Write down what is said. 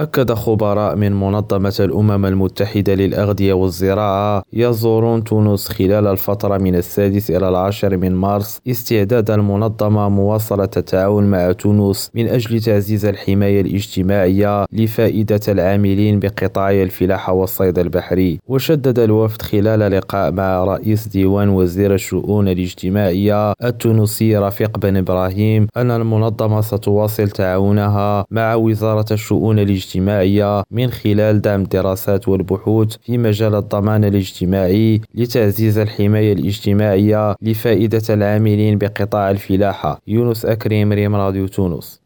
أكد خبراء من منظمة الأمم المتحدة للأغذية والزراعة يزورون تونس خلال الفترة من السادس إلى العاشر من مارس استعداد المنظمة مواصلة التعاون مع تونس من أجل تعزيز الحماية الاجتماعية لفائدة العاملين بقطاعي الفلاحة والصيد البحري. وشدد الوفد خلال لقاء مع رئيس ديوان وزير الشؤون الاجتماعية التونسي رفيق بن إبراهيم أن المنظمة ستواصل تعاونها مع وزارة الشؤون الاجتماعية من خلال دعم الدراسات والبحوث في مجال الضمان الاجتماعي لتعزيز الحماية الاجتماعية لفائدة العاملين بقطاع الفلاحة. يونس أكريم ريم راديو تونس.